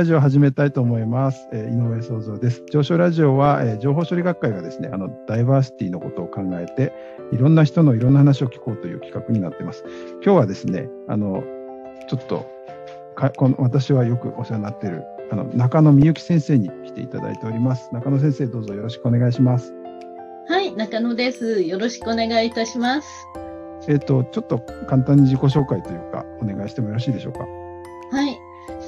ラジオを始めたいと思います。えー、井上創造です。上昇ラジオは、えー、情報処理学会がですね、あの、ダイバーシティのことを考えて、いろんな人のいろんな話を聞こうという企画になっています。今日はですね、あの、ちょっと、かこの私はよくお世話になっている、あの、中野美幸先生に来ていただいております。中野先生、どうぞよろしくお願いします。はい、中野です。よろしくお願いいたします。えっ、と、ちょっと簡単に自己紹介というか、お願いしてもよろしいでしょうか？はい。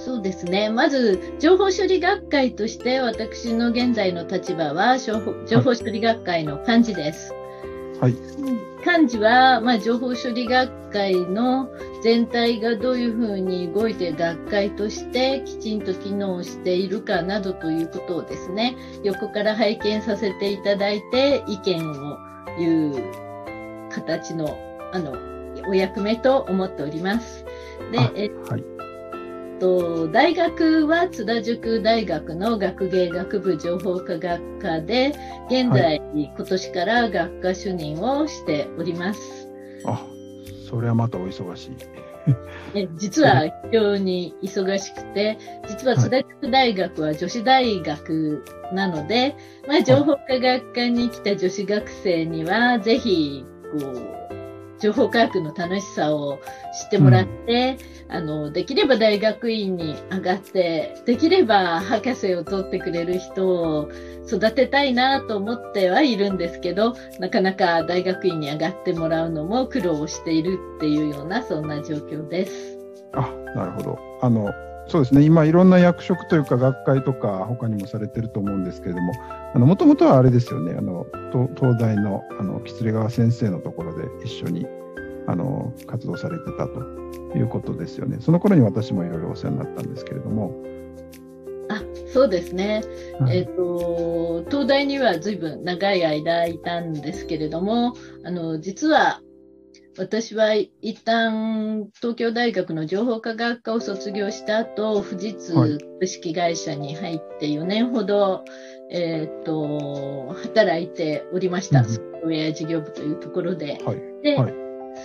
そうですね。まず、情報処理学会として、私の現在の立場は、情報処理学会の幹事です。はい。幹事は、まあ、情報処理学会の全体がどういうふうに動いて学会としてきちんと機能しているかなどということをですね、横から拝見させていただいて意見を言う形の、あの、お役目と思っております。で、えはい、と、大学は津田塾大学の学芸学部情報科学科で、現在、はい、今年から学科主任をしております。あ、それはまたお忙しい。え実は非常に忙しくて、実は津田塾大学は女子大学なので、はい、まあ、情報科学科に来た女子学生には、ぜひ、こう、情報科学の楽しさを知ってもらって、うん、あの、できれば大学院に上がって、できれば博士を取ってくれる人を育てたいなと思ってはいるんですけど、なかなか大学院に上がってもらうのも苦労しているっていうような、そんな状況です。あ、なるほど。あの、そうですね、今、いろんな役職というか、学会とか、他にもされてると思うんですけれども、もともとはあれですよね、あの東大のあの喜連川先生のところで一緒にあの活動されてたということですよね。その頃に私もいろいろお世話になったんですけれども。あそうですね、はい、えーと、東大にはずいぶん長い間いたんですけれども、あの実は私は一旦東京大学の情報科学科を卒業した後、富士通株式会社に入って4年ほど、はい、えっ、と、働いておりました。ソフトウェア事業部というところで。はい、で、はい、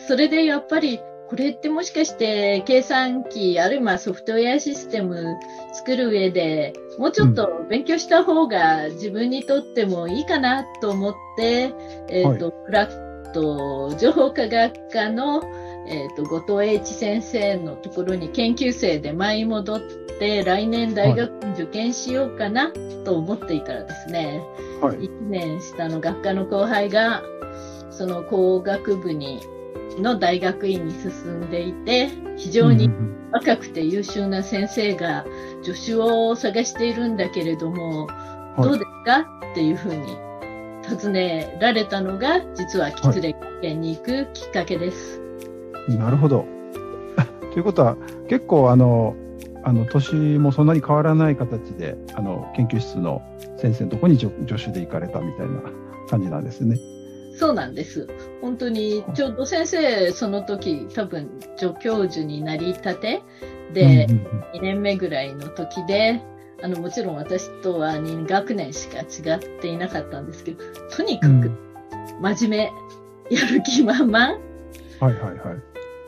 それでやっぱり、これってもしかして計算機、あるいはソフトウェアシステム作る上でもうちょっと勉強した方が自分にとってもいいかなと思って、えっ、ー、と、はい、と、情報科学科の、えーと、後藤英一先生のところに研究生で舞い戻って来年大学受験しようかなと思っていたらですね、はい、1年下の学科の後輩がその工学部にの大学院に進んでいて非常に若くて優秀な先生が助手を探しているんだけれども、はい、どうですか？っていうふうに尋ねられたのが、実は吉連学園に行くきっかけです。はい、なるほど。ということは、結構あの、あの年もそんなに変わらない形で、あの研究室の先生のところに助手で行かれたみたいな感じなんですね。そうなんです。本当に、ちょうど先生、その時、多分、助教授になりたてで、2年目ぐらいの時で、あの、もちろん私とは2学年しか違っていなかったんですけど、とにかく真面目、やる気満々。はいはいは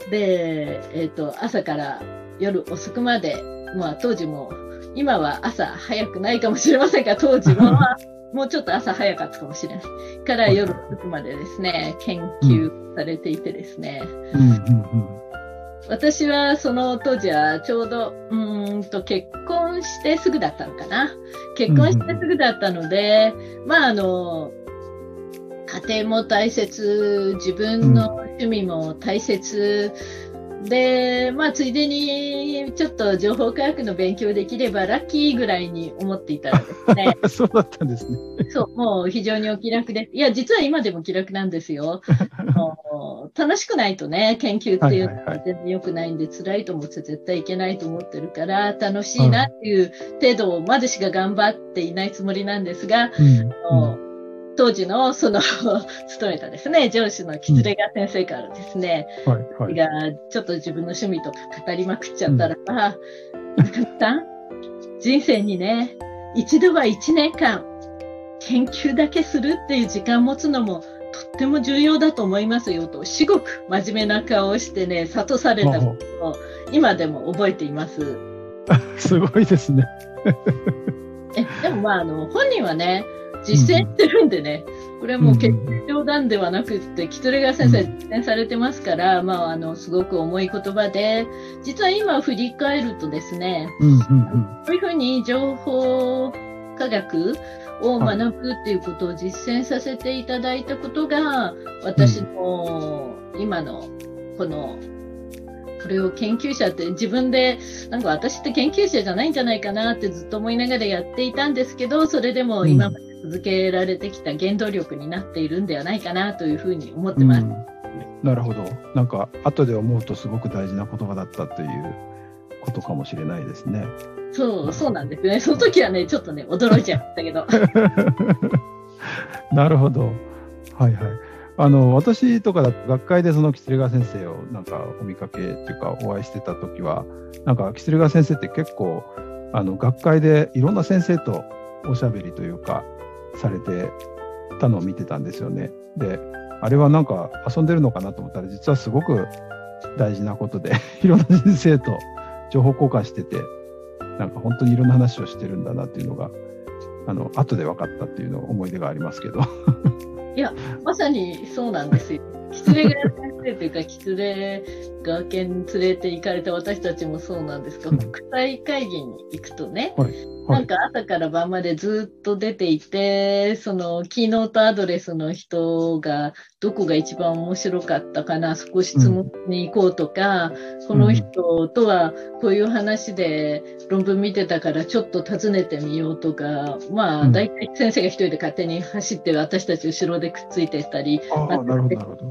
い。で、えっ、ー、と、朝から夜遅くまで、まあ当時も、今は朝早くないかもしれませんが、当時は もうちょっと朝早かったかもしれない。から夜遅くまでですね、研究されていてですね。うんうんうん私はその当時はちょうど、うんと結婚してすぐだったのかな。結婚してすぐだったので、うん、まああの、家庭も大切、自分の趣味も大切で、まあ、ついでに、ちょっと情報科学の勉強できればラッキーぐらいに思っていたらですね。そうだったんですね。そう、もう非常にお気楽で。いや、実は今でも気楽なんですよ。楽しくないとね、研究っていうのは全然良くないんで、辛いと思って絶対いけないと思ってるから、楽しいなっていう程度までしか頑張っていないつもりなんですが、うん当時のその 勤めたですね、上司の木連が先生からですね、うんはいはい、がちょっと自分の趣味とか語りまくっちゃったら、うん、あ、中さん、人生にね、一度は一年間研究だけするっていう時間持つのもとっても重要だと思いますよと、至極真面目な顔をしてね、諭されたことを今でも覚えています。すごいですね。えでもまああの本人はね実践してるんでね、これはもう決して冗談ではなくって、キツレガ先生実践されてますから、まあ、あの、すごく重い言葉で、実は今振り返るとですね、うんうんうん、こういうふうに情報科学を学ぶっていうことを実践させていただいたことが、私の今のこのこれを研究者って自分でなんか私って研究者じゃないんじゃないかなってずっと思いながらやっていたんですけどそれでも今まで続けられてきた原動力になっているんではないかなというふうに思ってます。うん、なるほどなんか後で思うとすごく大事な言葉だったということかもしれないですね。そう、そうなんですね。その時はね、ちょっとね、驚いちゃったけど。なるほど。はいはい。あの私とかだ学会でその吉川先生をなんかお見かけっていうかお会いしてた時はなんか吉川先生って結構あの学会でいろんな先生とおしゃべりというかされてたのを見てたんですよね。であれはなんか遊んでるのかなと思ったら実はすごく大事なことで いろんな先生と情報交換しててなんか本当にいろんな話をしてるんだなっていうのがあの後で分かったっていうの思い出がありますけど や、まさにそうなんですよ。狐が先生というか、狐が県連れて行かれた私たちもそうなんですが、国際会議に行くとね、はい。なんか朝から晩までずっと出ていて、そのキーノートアドレスの人がどこが一番面白かったかな、そこ質問に行こうとか、うん、この人とはこういう話で論文見てたからちょっと訪ねてみようとか、まあ、大体先生が一人で勝手に走って私たち後ろでくっついてたり、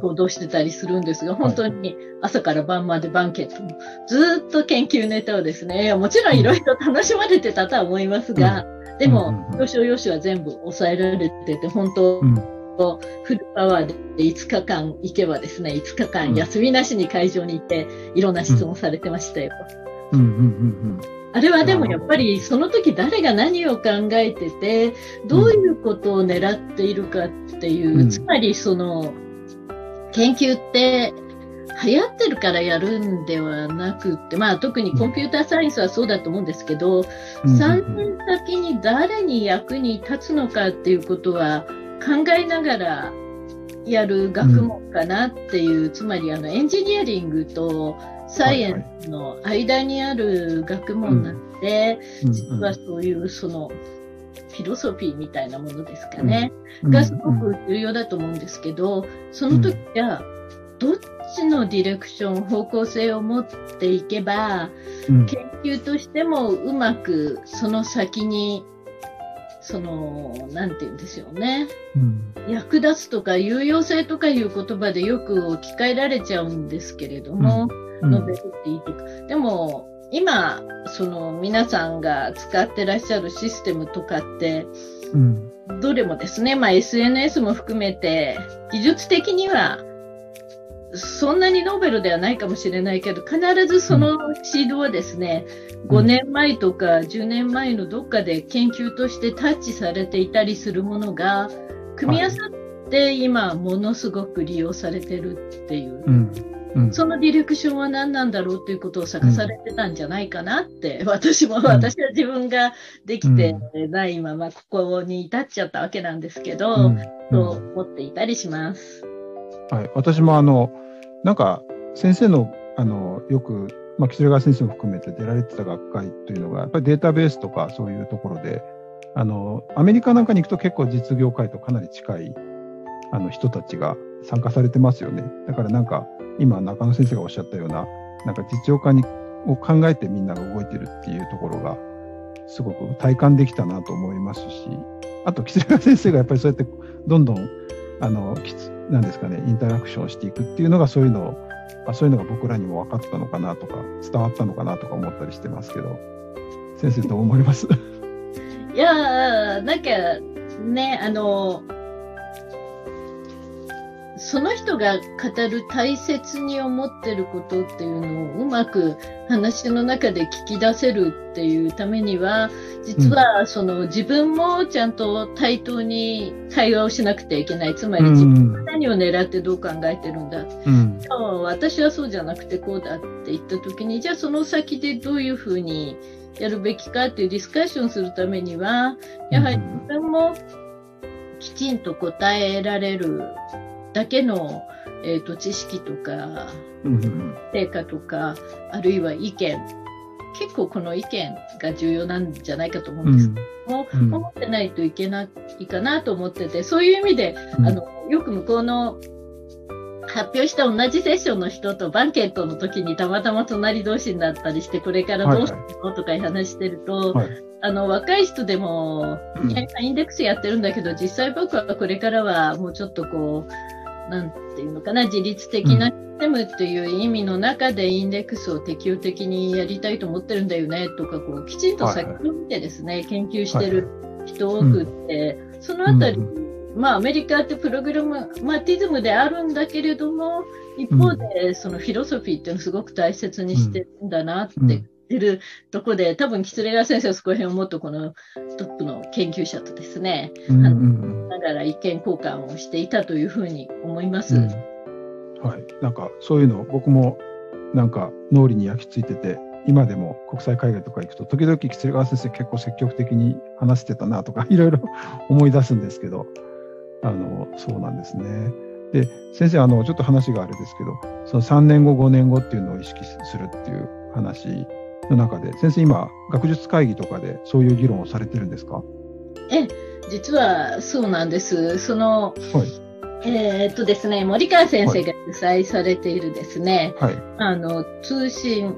行動してたりするんですが、本当に朝から晩までバンケットもずっと研究ネタをですね、もちろんいろいろ楽しまれてたとは思いますが、うん、でも、要所要所は全部抑えられてて、本当、フルパワーで5日間行けばですね、5日間休みなしに会場に行って、いろんな質問されてましたよ。あれはでもやっぱりその時誰が何を考えてて、どういうことを狙っているかっていう、つまりその、研究って流行ってるからやるんではなくって、まあ特にコンピューターサイエンスはそうだと思うんですけど、うん、3年先に誰に役に立つのかっていうことは考えながらやる学問かなっていう、うん、つまりあのエンジニアリングとサイエンスの間にある学問なので、実はそういうそのフィロソフィーみたいなものですかね、がすごく重要だと思うんですけど、その時はどっちのディレクション、方向性を持っていけば、うん、研究としてもうまくその先に、その、なんて言うんですよね、うん、役立つとか有用性とかいう言葉でよく置き換えられちゃうんですけれども、うん、述べていいとか。でも、今、その皆さんが使ってらっしゃるシステムとかって、どれもですね、まあ、SNS も含めて、技術的にはそんなにノーベルではないかもしれないけど、必ずそのシードはですね、うん、5年前とか10年前のどっかで研究としてタッチされていたりするものが、組み合わさって今、ものすごく利用されてるっていう。うんうん、そのディレクションは何なんだろうということを探されてたんじゃないかなって、私も、私は自分ができてないままここに至っちゃったわけなんですけど、と思っていたりします。はい、私もあの、なんか先生のあのよく、まあ、木川先生も含めて出られてた学会というのが、やっぱりデータベースとかそういうところで、あのアメリカなんかに行くと結構実業界とかなり近いあの人たちが参加されてますよね。だからなんか今中野先生がおっしゃったような、なんか実用化にを考えてみんなが動いてるっていうところが、すごく体感できたなと思いますし、あと、木川先生がやっぱりそうやってどんどんあのきつなんですかねインタラクションしていくっていうのがそういうのをそういうのが僕らにも分かったのかなとか伝わったのかなとか思ったりしてますけど先生どう思われます？いやーなんかねあのその人が語る大切に思ってることっていうのをうまく話の中で聞き出せるっていうためには実はその自分もちゃんと対等に対話をしなくてはいけない。つまり自分が何を狙ってどう考えてるんだ、うん、私はそうじゃなくてこうだって言った時にじゃあその先でどういうふうにやるべきかっていうディスカッションするためには、やはり自分もきちんと答えられるだけの、えーと、知識とか、成果とか、あるいは意見、結構この意見が重要なんじゃないかと思うんです。けども、うん、思ってないといけないかなと思ってて、そういう意味で、うん、あのよく向こうの発表した同じセッションの人とバンケットの時にたまたま隣同士になったりして、これからどうするのとか話してると、はい。はいあの若い人でも、インデックスやってるんだけど、実際僕はこれからはもうちょっとこう、なんていうのかな、自律的なシステムっていう意味の中でインデックスを適応的にやりたいと思ってるんだよねとか、こうきちんと先を見てですね、はい。はい、研究してる人多くって、そのあたり、まあ、アメリカってプログラマティズムであるんだけれども、一方で、そのフィロソフィーっていうのをすごく大切にしてるんだなっててるとこで、多分、キツレガ先生はそこら辺をもっとこのトップの研究者とですね、うんうん、ながら意見交換をしていたというふうに思います。うん、はい。なんか、そういうの、僕もなんか脳裏に焼き付いてて、今でも国際会議とか行くと、時々キツレガ先生結構積極的に話してたなとか、いろいろ 思い出すんですけど、あの、そうなんですね。で、先生、あの、ちょっと話があれですけど、その3年後、5年後っていうのを意識するっていう話の中で、先生、今、学術会議とかでそういう議論をされてるんですか？え、実はそうなんです。その、はい、えー、っとですね、森川先生が主催されているですね、はい、あの通信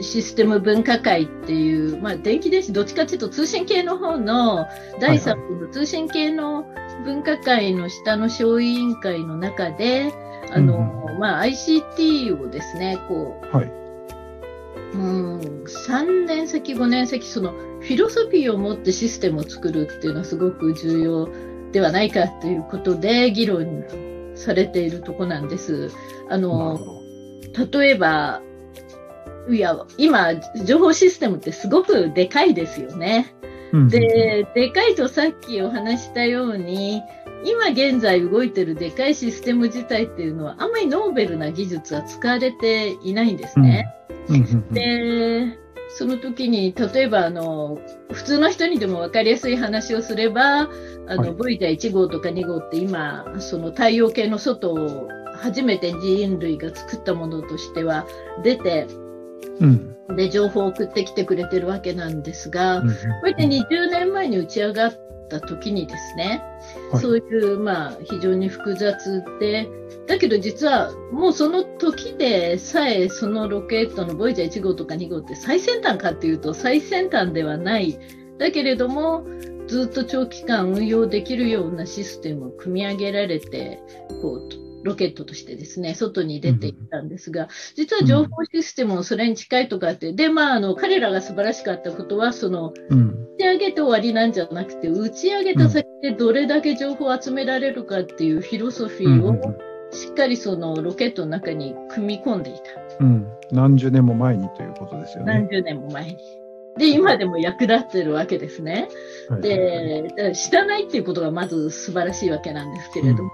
システム分科会っていう、まあ、電気電子、どっちかというと通信系の方の第3部の通信系の分科会の下の小委員会の中で、あの、うん、まあ、ICT をですね、こう、はい、うん、3年先、5年先、そのフィロソフィーを持ってシステムを作るっていうのはすごく重要ではないかということで議論されているとこなんです。あの、例えば、いや、今、情報システムってすごくでかいですよね。で、でかいとさっきお話したように、今現在動いてるでかいシステム自体っていうのは、あんまりノーベルな技術は使われていないんですね。で、その時に、例えば、あの、普通の人にでも分かりやすい話をすれば、あの、ボイダ1号とか2号って今、その太陽系の外を初めて人類が作ったものとしては出て、うん、で、情報を送ってきてくれてるわけなんですが、これで20年前に打ち上がった時にですね、はい、そういう、まあ、非常に複雑で、だけど実はもうその時でさえそのロケットのボイジャー1号とか2号って最先端かっていうと最先端ではない。だけれどもずっと長期間運用できるようなシステムを組み上げられてこうロケットとしてですね、外に出ていったんですが、実は情報システムもそれに近いとかって、で、まあ、あの、彼らが素晴らしかったことは、その、打ち上げて終わりなんじゃなくて、打ち上げた先でどれだけ情報を集められるかっていうフィロソフィーを、しっかりそのロケットの中に組み込んでいた。うん。何十年も前にということですよね。何十年も前に。で、今でも役立ってるわけですね。で、知らないっていうことがまず素晴らしいわけなんですけれども、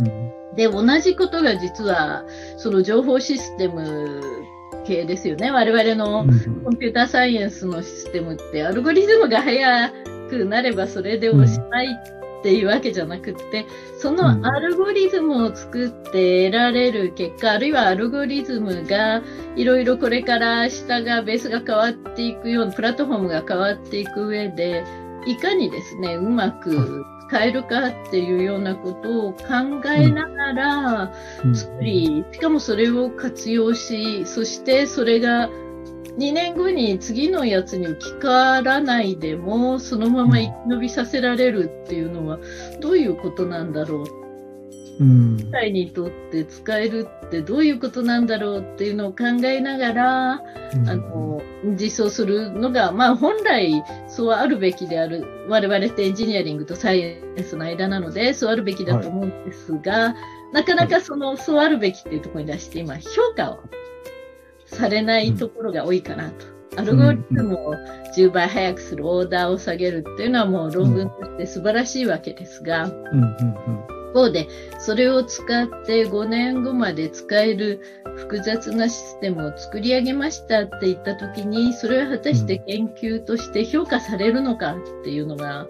うんうんで、同じことが実は、その情報システム系ですよね。我々のコンピューターサイエンスのシステムって、アルゴリズムが速くなればそれでおしまいっていうわけじゃなくって、そのアルゴリズムを作って得られる結果、あるいはアルゴリズムがいろいろこれから下が、ベースが変わっていくような、プラットフォームが変わっていく上で、いかにですね、うまく変えるかっていうようなことを考えながら作り、しかもそれを活用し、そしてそれが2年後に次のやつに置き換わらないでも、そのまま生き延びさせられるっていうのは、どういうことなんだろう？うん、社会にとって使えるってどういうことなんだろうっていうのを考えながら、うん、あの実装するのが、まあ、本来そうあるべきである我々ってエンジニアリングとサイエンスの間なのでそうあるべきだと思うんですが、はい、なかなかその、そうあるべきっていうところに出して今評価をされないところが多いかなと。アルゴリズムを10倍速くする、オーダーを下げるっていうのはもう論文として素晴らしいわけですが、うんうんうん方で、それを使って5年後まで使える複雑なシステムを作り上げましたって言った時に、それは果たして研究として評価されるのかっていうのが、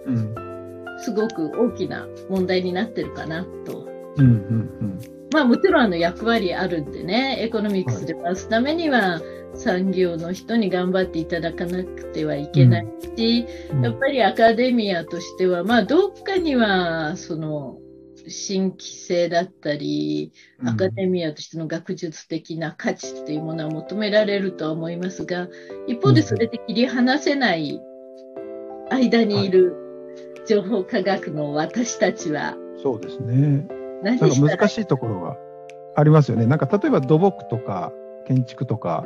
すごく大きな問題になってるかなと。うんうんうんまあもちろんあの役割あるんでね、エコノミクスで回すためには、産業の人に頑張っていただかなくてはいけないし、うん、やっぱりアカデミアとしては、まあどっかにはその新規性だったり、アカデミアとしての学術的な価値っていうものは求められるとは思いますが、一方でそれで切り離せない間にいる情報科学の私たちは、そうですね。なんか難しいところがありますよね。なんか例えば土木とか建築とか、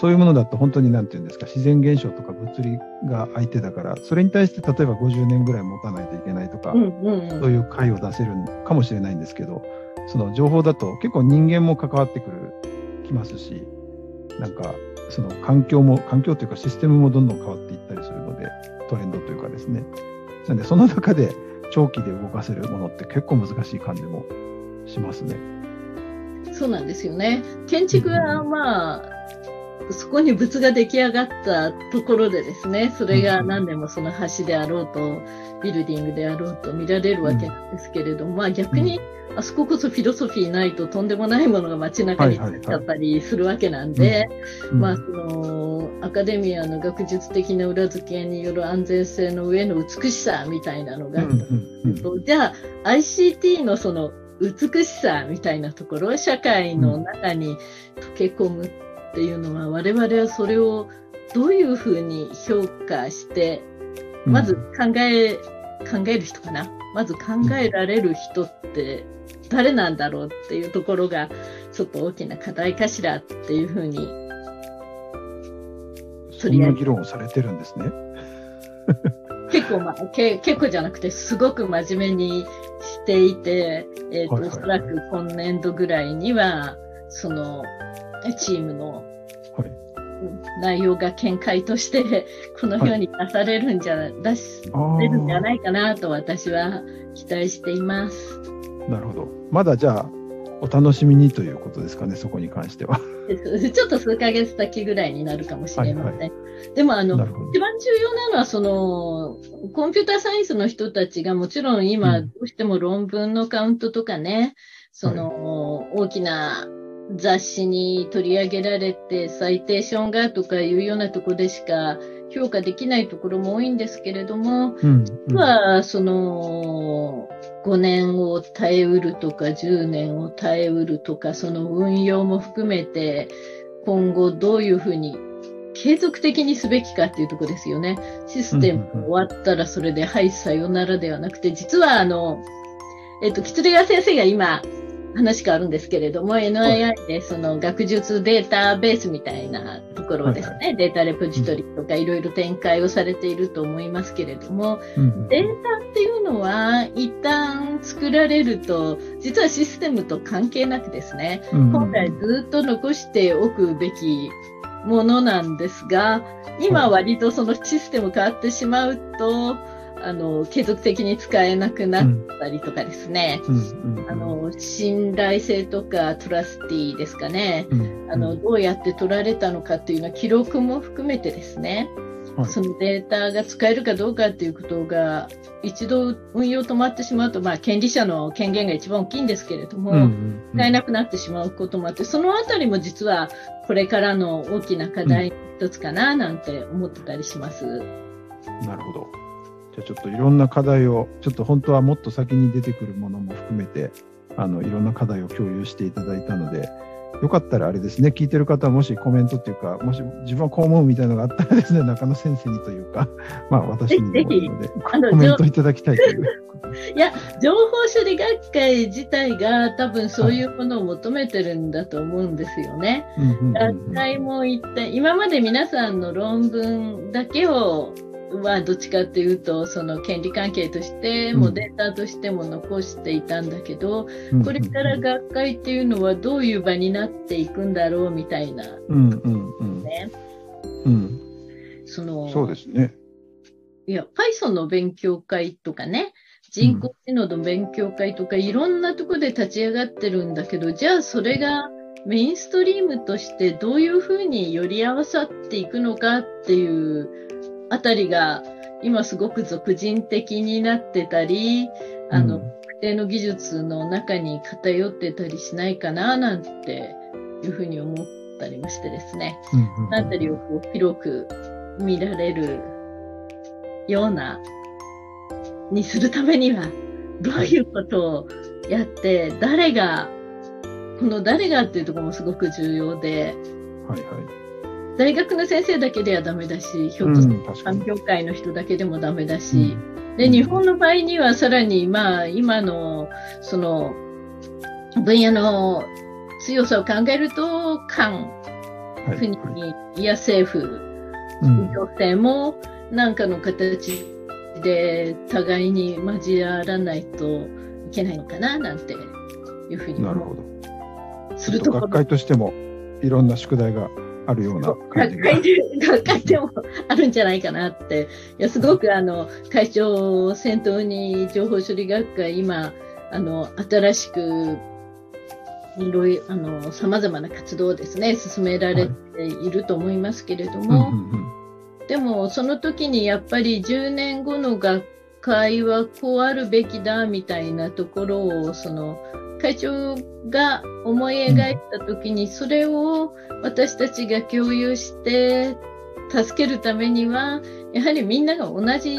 そういうものだと本当に何て言うんですか、自然現象とか物理が相手だから、それに対して例えば50年ぐらい持たないといけないとか、うんうんうん、そういう解を出せるかもしれないんですけど、その情報だと結構人間も関わってくる、きますし、なんかその環境も、環境というかシステムもどんどん変わっていったりするので、トレンドというかですね。なんでその中で長期で動かせるものって結構難しい感じもしますね。そうなんですよね。建築はまあ、そこに物が出来上がったところでですね、それが何でもその橋であろうと、ビルディングであろうと見られるわけなんですけれども、まあ逆に、あそここそフィロソフィーないととんでもないものが街中に立っちゃったりするわけなんで、まあそのアカデミアの学術的な裏付けによる安全性の上の美しさみたいなのがあったと、じゃあ ICT のその美しさみたいなところ、社会の中に溶け込むっていうのは、我々はそれをどういうふうに評価して、まず考え、考える人かな？まず考えられる人って誰なんだろうっていうところが、ちょっと大きな課題かしらっていうふうに、そんな議論をされてるんですね。結構、まあ、け結構じゃなくて、すごく真面目にしていて、えと、おそらく今年度ぐらいには、その、チームの内容が見解として このように出されるんじゃ、はい、出し出るんじゃないかなと私は期待しています。なるほど。まだじゃあお楽しみにということですかね、そこに関しては。ちょっと数ヶ月先ぐらいになるかもしれません。はいはい、でもあの、一番重要なのは、その、コンピューターサイエンスの人たちがもちろん今、どうしても論文のカウントとかね、その、はい、大きな雑誌に取り上げられて、サイテーションがとかいうようなところでしか評価できないところも多いんですけれども、うん、実は、その、5年を耐えうるとか、10年を耐えうるとか、その運用も含めて、今後どういうふうに継続的にすべきかっていうところですよね。システム終わったらそれで、はい、さよならではなくて、実はあの、えっと、吉川先生が今、話変わるんですけれども、NII でその学術データベースみたいなところですね、はいはい、データレポジトリとかいろいろ展開をされていると思いますけれども、うん、データっていうのは一旦作られると、実はシステムと関係なくですね、うん、本来ずっと残しておくべきものなんですが、今割とそのシステム変わってしまうと、あの、継続的に使えなくなったりとかですね、あの、信頼性とかトラスティですかね、あの、どうやって取られたのかっていうのは記録も含めてですね、はい、そのデータが使えるかどうかっていうことが、一度運用止まってしまうと、まあ、権利者の権限が一番大きいんですけれども、使えなくなってしまうこともあって、そのあたりも実はこれからの大きな課題一つかななんて思ってたりします。なるほど。じゃあちょっといろんな課題を、ちょっと本当はもっと先に出てくるものも含めて、あの、いろんな課題を共有していただいたので、よかったらあれですね、聞いてる方はもしコメントっていうか、もし自分はこう思うみたいなのがあったらですね、中野先生にというか、まあ私にもいいので、コメントいただきたいという。いや、情報処理学会自体が多分そういうものを求めてるんだと思うんですよね。学会も一体、今まで皆さんの論文だけをはどっちかっていうとその権利関係としてもデータとしても残していたんだけど、うん、これから学会っていうのはどういう場になっていくんだろうみたいな、うんうんうん。ねうん、そのそうですね。いや Python の勉強会とかね人工知能の勉強会とか、いろんなところで立ち上がってるんだけど、じゃあそれがメインストリームとしてどういうふうにより合わさっていくのかっていうあたりが今すごく俗人的になってたり、あの、特定の技術の中に偏ってたりしないかななんていうふうに思ったりもしてですね、そのあたりをこう広く見られるような、にするためには、どういうことをやって、誰が、この誰がっていうところもすごく重要で、はいはい、大学の先生だけではダメだし、ひょっとすると環境界の人だけでもダメだし、うん、で、日本の場合にはさらに、まあ、今の、その、分野の強さを考えると、官、国や政府、行政も何かの形で互いに交わらないといけないのかななんていうふうになるほど。すると学会としてもいろんな宿題があるような感じが。学会で、学会でもあるんじゃないかなって。いや、すごくあの、会長を先頭に情報処理学会、今、あの、新しくいろいろ、あの、様々な活動をですね、進められていると思いますけれども、はいでも、その時にやっぱり10年後の学会はこうあるべきだみたいなところを、その、会長が思い描いた時に、それを私たちが共有して助けるためには、やはりみんなが同じ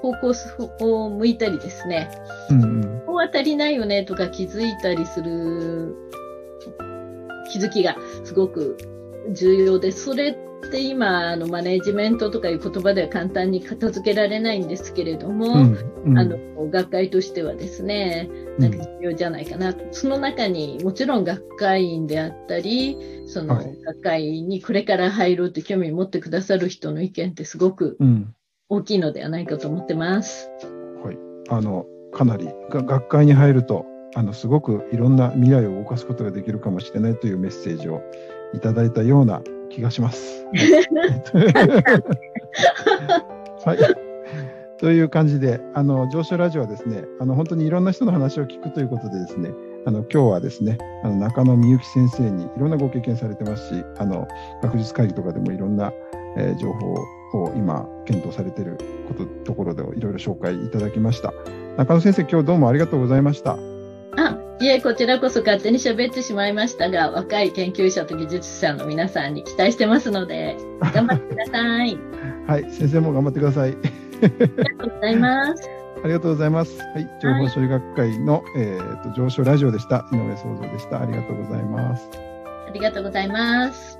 方向を向いたりですね、うん、ここは足りないよねとか気づいたりする気づきがすごく重要で、それって今、あのマネジメントとかいう言葉では簡単に片付けられないんですけれども、うんうん、あの学会としてはですね、なんか重要じゃないかなと、うん、その中にもちろん学会員であったり、その学会にこれから入ろうって興味を持ってくださる人の意見ってすごく大きいのではないかと思ってます。はい、あのかなり学会に入るとあのすごくいろんな未来を動かすことができるかもしれないというメッセージをいただいたような気がします。はい。という感じで、あの、上昇ラジオはですね、あの、本当にいろんな人の話を聞くということでですね、あの、今日はですね、あの、中野美幸先生にいろんなご経験されてますし、あの、学術会議とかでもいろんな、えー、情報を今、検討されていること、ところでいろいろ紹介いただきました。中野先生、今日どうもありがとうございました。あ、いえ、こちらこそ勝手に喋ってしまいましたが、若い研究者と技術者の皆さんに期待してますので、頑張ってください。はい、先生も頑張ってください。ありがとうございます。ありがとうございます。はい、情報処理学会の、はい、えっ、と上昇ラジオでした。井上創造でした。ありがとうございます。ありがとうございます。